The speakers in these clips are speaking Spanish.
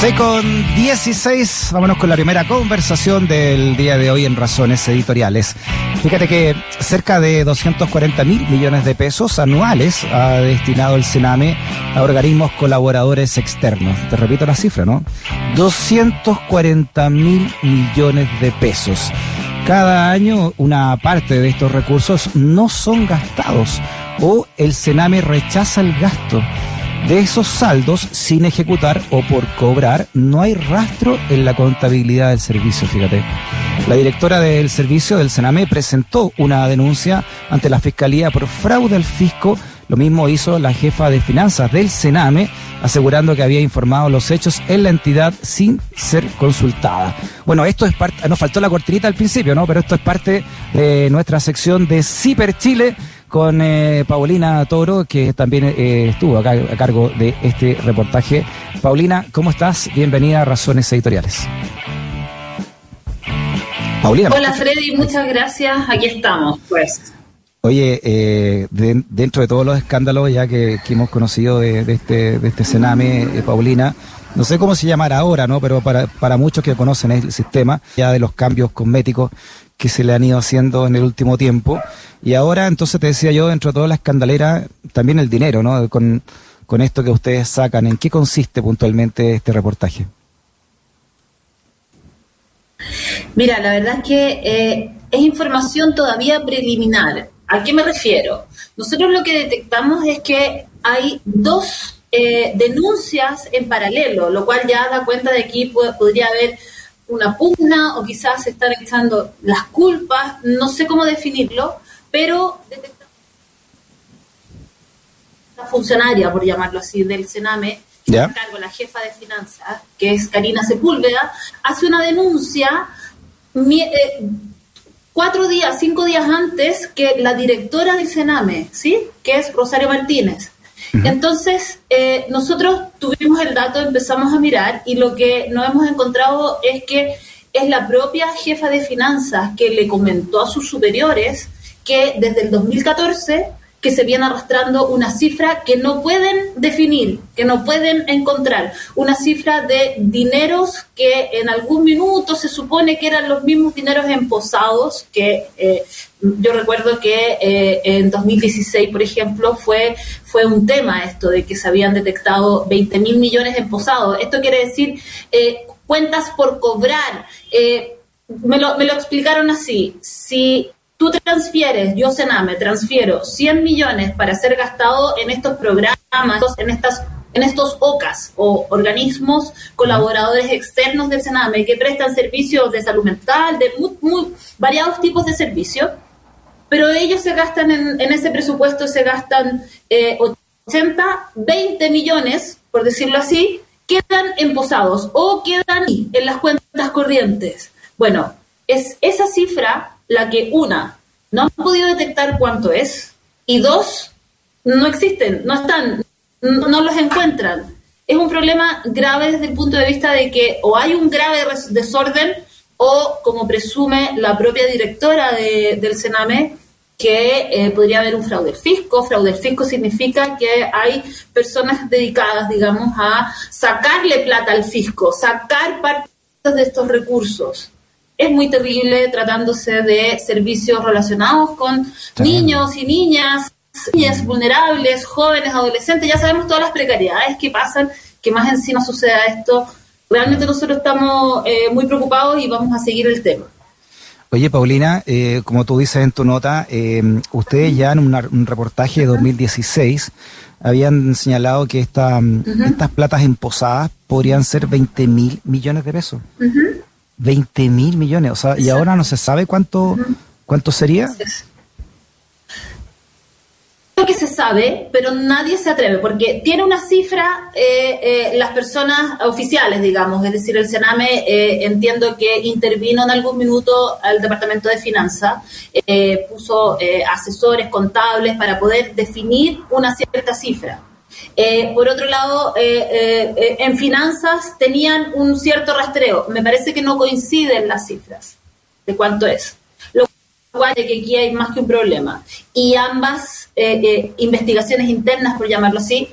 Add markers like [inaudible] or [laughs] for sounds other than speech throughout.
6 con 16, vámonos con la primera conversación del día de hoy en Razones Editoriales. Fíjate que cerca de 240 mil millones de pesos anuales ha destinado el Sename a organismos colaboradores externos. Te repito la cifra, ¿no? 240 mil millones de pesos. Cada año una parte de estos recursos no son gastados o el Sename rechaza el gasto. De esos saldos sin ejecutar o por cobrar, no hay rastro en la contabilidad del servicio, fíjate. La directora del servicio del Sename presentó una denuncia ante la Fiscalía por fraude al fisco. Lo mismo hizo la jefa de finanzas del Sename, asegurando que había informado los hechos en la entidad sin ser consultada. Bueno, esto es parte, nos faltó la cortinita al principio, ¿no? Pero esto es parte de nuestra sección de Ciper Chile con eh, Paulina Toro, que también eh, estuvo acá a cargo de este reportaje. Paulina, ¿cómo estás? Bienvenida a Razones Editoriales. Paulina. Hola Freddy, muchas gracias. Aquí estamos, pues. Oye, eh, dentro de todos los escándalos ya que, hemos conocido de, este, de este Sename, Paulina, no sé cómo se llamará ahora, ¿no? Pero para, para muchos que conocen el sistema, ya de los cambios cosméticos que se le han ido haciendo en el último tiempo, y ahora, entonces te decía yo, dentro de toda la escandalera, también el dinero, ¿no? Con, esto que ustedes sacan, ¿en qué consiste puntualmente este reportaje? Mira, la verdad es que eh, es información todavía preliminar. ¿A qué me refiero? Nosotros lo que detectamos es que hay dos eh, denuncias en paralelo, lo cual ya da cuenta de que podría haber una pugna o quizás se están echando las culpas, no sé cómo definirlo, pero la funcionaria, por llamarlo así, del Sename, ¿Ya? cargo, la jefa de finanzas, que es Karina Sepúlveda, hace una denuncia eh, cuatro días, cinco días antes que la directora del Sename, ¿sí? que es Rosario Martínez. Entonces, eh, nosotros tuvimos el dato, empezamos a mirar y lo que nos hemos encontrado es que es la propia jefa de finanzas que le comentó a sus superiores que desde el 2014 que se viene arrastrando una cifra que no pueden definir, que no pueden encontrar, una cifra de dineros que en algún minuto se supone que eran los mismos dineros emposados, que eh, yo recuerdo que eh, en 2016, por ejemplo, fue, fue un tema esto de que se habían detectado 20 mil millones emposados. Esto quiere decir eh, cuentas por cobrar. me, lo, me lo explicaron así. Si tú transfieres, yo Sename, transfiero 100 millones para ser gastado en estos programas, en estas en estos OCAS o organismos colaboradores externos del Sename que prestan servicios de salud mental, de muy, variados tipos de servicios, pero ellos se gastan en, ese presupuesto, se gastan 80, eh, 20 millones, por decirlo así, quedan emposados o quedan en las cuentas corrientes. Bueno, es esa cifra la que una, no han podido detectar cuánto es, y dos, no existen, no están, no, los encuentran. Es un problema grave desde el punto de vista de que o hay un grave desorden o, como presume la propia directora del Sename, que eh, podría haber un fraude fisco. Fraude fisco significa que hay personas dedicadas, digamos, a sacarle plata al fisco, sacar parte de estos recursos es muy terrible tratándose de servicios relacionados con niños y niñas, niñas vulnerables, jóvenes, adolescentes. Ya sabemos todas las precariedades que pasan, que más encima suceda esto. Realmente nosotros estamos eh, muy preocupados y vamos a seguir el tema. Oye, Paulina, eh, como tú dices en tu nota, eh, ustedes ya en un reportaje de 2016 habían señalado que esta, estas platas emposadas podrían ser 20 mil millones de pesos. 20 mil millones, o sea, y ahora no se sabe cuánto, cuánto sería. Lo que se sabe, pero nadie se atreve, porque tiene una cifra eh, eh, las personas oficiales, digamos, es decir, el Sename eh, entiendo que intervino en algún minuto al Departamento de Finanzas, puso asesores contables para poder definir una cierta cifra eh, por otro lado, eh, eh, en finanzas tenían un cierto rastreo. Me parece que no coinciden las cifras de cuánto es. Lo cual es que aquí hay más que un problema. Y ambas investigaciones internas, por llamarlo así,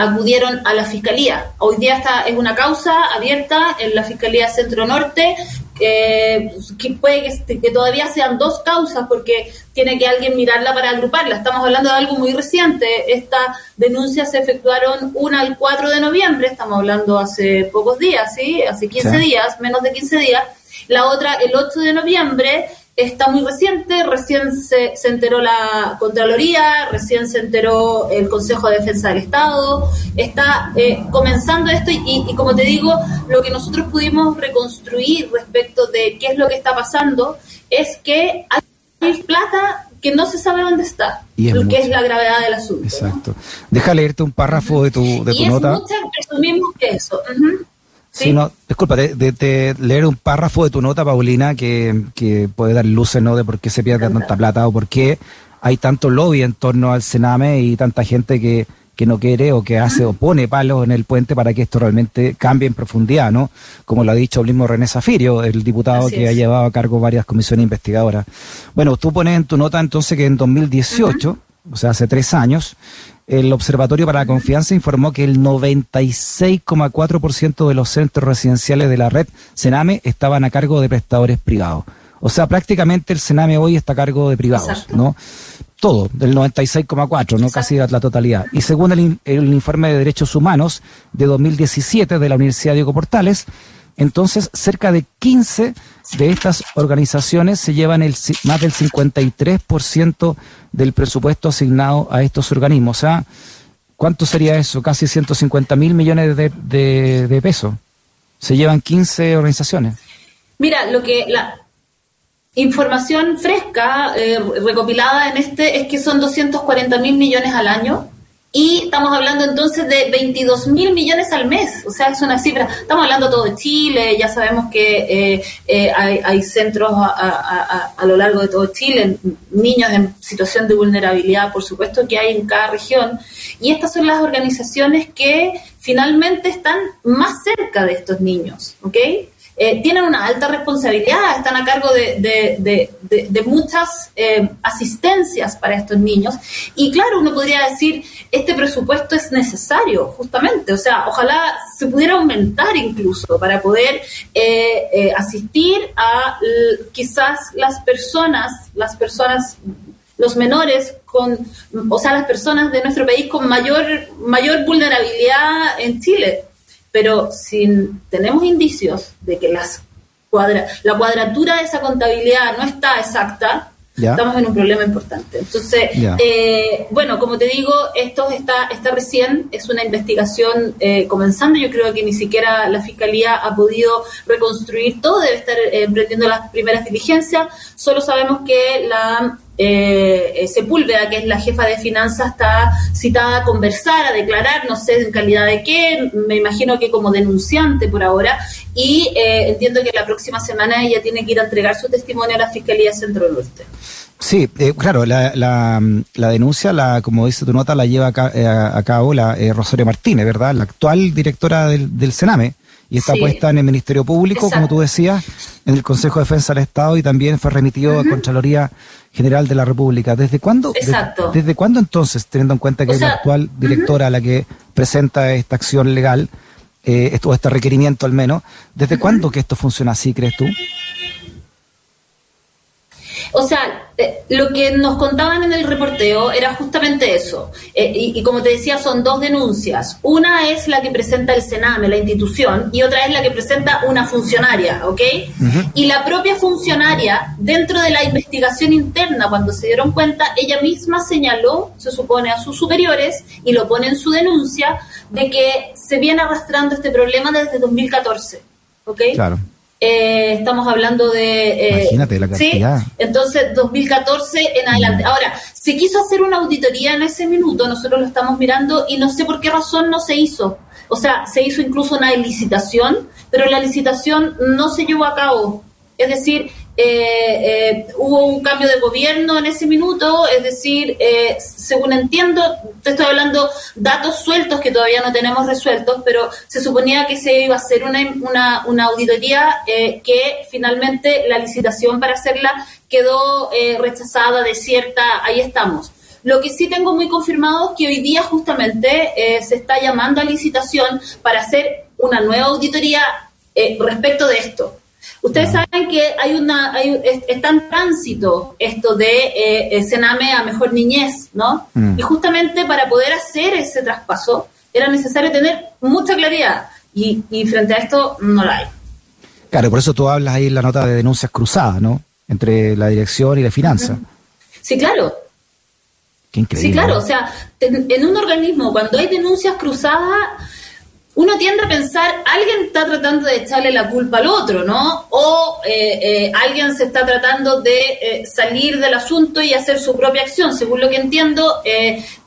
acudieron a la fiscalía. Hoy día está, es una causa abierta en la Fiscalía Centro Norte eh, que puede que, que, todavía sean dos causas porque tiene que alguien mirarla para agruparla. Estamos hablando de algo muy reciente. Estas denuncias se efectuaron una el 4 de noviembre, estamos hablando hace pocos días, ¿sí? Hace 15 días, menos de 15 días. La otra el 8 de noviembre está muy reciente, recién se, se, enteró la Contraloría, recién se enteró el Consejo de Defensa del Estado, está eh, comenzando esto y, y, como te digo, lo que nosotros pudimos reconstruir respecto de qué es lo que está pasando es que hay plata que no se sabe dónde está, y es que es la gravedad del asunto. Exacto. Deja leerte un párrafo de tu, de tu y nota. Es mucho, presumimos que eso. Sí, no, disculpa, de, leer un párrafo de tu nota, Paulina, que, que puede dar luces ¿no? de por qué se pierde tanta plata o por qué hay tanto lobby en torno al Sename y tanta gente que, que no quiere o que hace o pone palos en el puente para que esto realmente cambie en profundidad, ¿no? Como lo ha dicho el mismo René Zafirio, el diputado que ha llevado a cargo varias comisiones investigadoras. Bueno, tú pones en tu nota entonces que en 2018, o sea, hace tres años, el Observatorio para la Confianza informó que el 96,4% de los centros residenciales de la red Sename estaban a cargo de prestadores privados. O sea, prácticamente el Sename hoy está a cargo de privados, ¿no? Todo, del 96,4, ¿no? Casi la totalidad. Y según el, el, informe de Derechos Humanos de 2017 de la Universidad Diego Portales, entonces cerca de 15 de estas organizaciones se llevan el, más del 53% del presupuesto asignado a estos organismos. O sea, ¿cuánto sería eso? Casi 150 mil millones de, de, pesos. Se llevan 15 organizaciones. Mira, lo que la información fresca eh, recopilada en este es que son 240 mil millones al año y estamos hablando entonces de 22 mil millones al mes, o sea, es una cifra. Estamos hablando todo de Chile, ya sabemos que eh, eh, hay, centros a, lo largo de todo Chile, niños en situación de vulnerabilidad, por supuesto que hay en cada región. Y estas son las organizaciones que finalmente están más cerca de estos niños, ¿ok? Eh, tienen una alta responsabilidad, están a cargo de, muchas eh, asistencias para estos niños. Y claro, uno podría decir, este presupuesto es necesario, justamente, o sea, ojalá se pudiera aumentar incluso para poder eh, asistir a quizás las personas, las personas los menores con, o sea, las personas de nuestro país con mayor, mayor vulnerabilidad en Chile pero si tenemos indicios de que las cuadra, la cuadratura de esa contabilidad no está exacta, estamos en un problema importante. Entonces, eh, bueno, como te digo, esto está, está recién, es una investigación eh, comenzando. Yo creo que ni siquiera la Fiscalía ha podido reconstruir todo, debe estar eh, emprendiendo las primeras diligencias. Solo sabemos que la eh, Sepúlveda, que es la jefa de finanzas, está citada a conversar, a declarar, no sé en calidad de qué, me imagino que como denunciante por ahora, y eh, entiendo que la próxima semana ella tiene que ir a entregar su testimonio a la Fiscalía Centro Norte. Sí, eh, claro, la, la, la, denuncia, la, como dice tu nota, la lleva a, eh, a cabo la Rosario Martínez, ¿verdad? La actual directora del, del Sename y está puesta en el Ministerio Público, como tú decías, en el Consejo de Defensa del Estado y también fue remitido a Contraloría General de la República. ¿Desde cuándo? ¿Desde cuándo entonces, teniendo en cuenta que es la actual directora la que presenta esta acción legal, eh, esto, este requerimiento al menos, ¿desde cuándo que esto funciona así, crees tú? O sea, eh, lo que nos contaban en el reporteo era justamente eso. Eh, y, como te decía, son dos denuncias. Una es la que presenta el Sename, la institución, y otra es la que presenta una funcionaria, ¿ok? Y la propia funcionaria, dentro de la investigación interna, cuando se dieron cuenta, ella misma señaló, se supone, a sus superiores, y lo pone en su denuncia, de que se viene arrastrando este problema desde 2014, ¿ok? Claro. Eh, estamos hablando de... Eh, Imagínate la cantidad. ¿sí? Entonces, 2014 en adelante. Ahora, se quiso hacer una auditoría en ese minuto, nosotros lo estamos mirando y no sé por qué razón no se hizo. O sea, se hizo incluso una licitación, pero la licitación no se llevó a cabo. Es decir, eh, eh, hubo un cambio de gobierno en ese minuto, es decir, eh, según entiendo, te estoy hablando datos sueltos que todavía no tenemos resueltos, pero se suponía que se iba a hacer una, una, una auditoría que finalmente la licitación para hacerla quedó rechazada, desierta, ahí estamos. Lo que sí tengo muy confirmado es que hoy día justamente eh, se está llamando a licitación para hacer una nueva auditoría eh, respecto de esto. Ustedes saben que hay una, hay, está en tránsito esto de eh, Sename a mejor niñez, ¿no? Mm. Y justamente para poder hacer ese traspaso era necesario tener mucha claridad y, frente a esto no la hay. Claro, por eso tú hablas ahí en la nota de denuncias cruzadas, ¿no? Entre la dirección y la finanza. Sí, claro. Qué increíble. Sí, claro, o sea, en un organismo cuando hay denuncias cruzadas uno tiende a pensar, alguien está tratando de echarle la culpa al otro, ¿no? O eh, eh, alguien se está tratando de eh, salir del asunto y hacer su propia acción. Según lo que entiendo,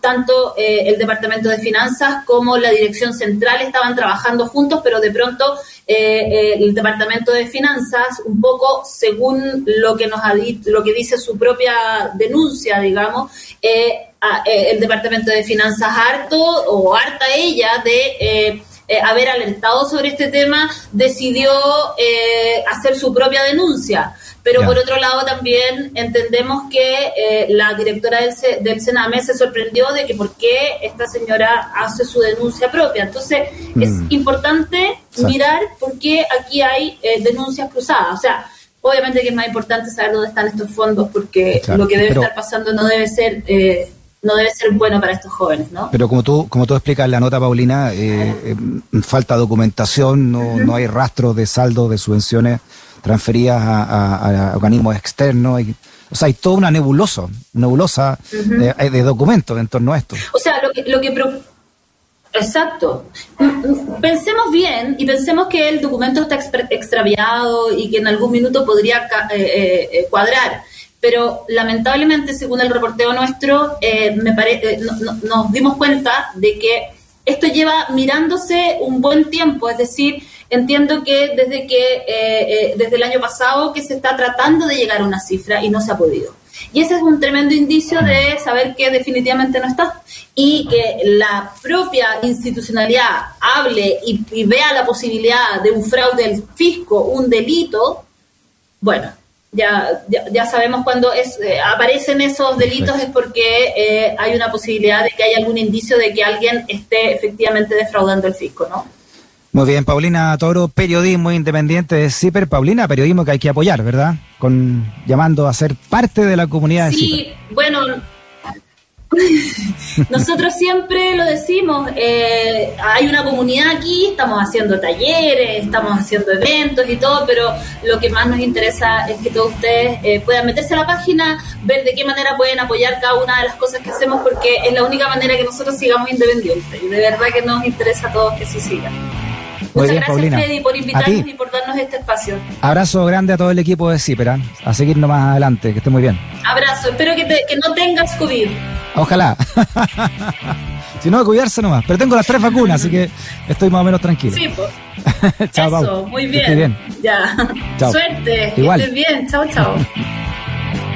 tanto el Departamento de Finanzas como la Dirección Central estaban trabajando juntos, pero de pronto el Departamento de Finanzas, un poco según lo que nos lo que dice su propia denuncia, digamos, el Departamento de Finanzas harto o harta ella de eh, haber alertado sobre este tema, decidió eh, hacer su propia denuncia. Pero por otro lado también entendemos que eh, la directora del, del Sename se sorprendió de que por qué esta señora hace su denuncia propia. Entonces es mm. importante mirar por qué aquí hay denuncias cruzadas. O sea, obviamente que es más importante saber dónde están estos fondos porque lo que debe estar pasando no debe ser no debe ser bueno para estos jóvenes, ¿no? Pero como tú, como tú explicas en la nota, Paulina, eh, eh, falta documentación, no, no hay rastro de saldo de subvenciones transferidas a, organismos externos. o sea, hay toda una nebulosa, nebulosa de, documentos en torno a esto. O sea, lo que, lo que Exacto. Pensemos bien y pensemos que el documento está extraviado y que en algún minuto podría eh, cuadrar pero lamentablemente, según el reporteo nuestro, eh, me eh, nos dimos cuenta de que esto lleva mirándose un buen tiempo, es decir, entiendo que desde que eh, desde el año pasado que se está tratando de llegar a una cifra y no se ha podido. Y ese es un tremendo indicio de saber que definitivamente no está y que la propia institucionalidad hable y, y vea la posibilidad de un fraude del fisco, un delito, bueno, ya, ya, sabemos cuando es, eh, aparecen esos delitos es porque eh, hay una posibilidad de que haya algún indicio de que alguien esté efectivamente defraudando el fisco, ¿no? Muy bien, Paulina Toro, periodismo independiente de CIPER. Paulina, periodismo que hay que apoyar, ¿verdad? Con llamando a ser parte de la comunidad de Sí, bueno, [laughs] nosotros siempre lo decimos, eh, hay una comunidad aquí, estamos haciendo talleres, estamos haciendo eventos y todo, pero lo que más nos interesa es que todos ustedes eh, puedan meterse a la página, ver de qué manera pueden apoyar cada una de las cosas que hacemos, porque es la única manera que nosotros sigamos independientes y de verdad que nos interesa a todos que sí sigan. Muchas gracias, Freddy, por invitarnos y por darnos este espacio. Abrazo grande a todo el equipo de Cipera. A seguirnos más adelante. Que esté muy bien. Abrazo. Espero que, que no tengas COVID. Ojalá. [laughs] si no, a cuidarse nomás. Pero tengo las tres vacunas, así que estoy más o menos tranquilo. Sí, pues. [laughs] chao, Eso, muy bien. bien. Ya. Suerte. Igual. Que estés bien. Chao, chao. [laughs]